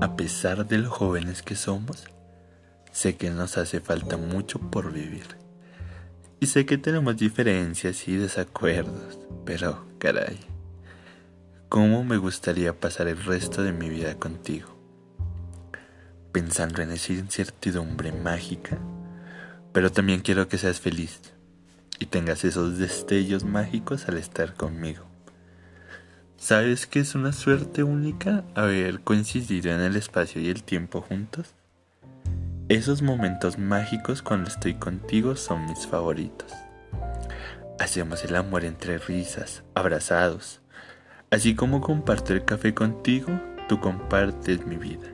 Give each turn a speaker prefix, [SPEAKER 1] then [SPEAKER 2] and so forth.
[SPEAKER 1] A pesar de lo jóvenes que somos, sé que nos hace falta mucho por vivir. Y sé que tenemos diferencias y desacuerdos, pero caray, ¿cómo me gustaría pasar el resto de mi vida contigo? Pensando en esa incertidumbre mágica, pero también quiero que seas feliz y tengas esos destellos mágicos al estar conmigo. ¿Sabes que es una suerte única haber coincidido en el espacio y el tiempo juntos? Esos momentos mágicos cuando estoy contigo son mis favoritos. Hacemos el amor entre risas, abrazados. Así como comparto el café contigo, tú compartes mi vida.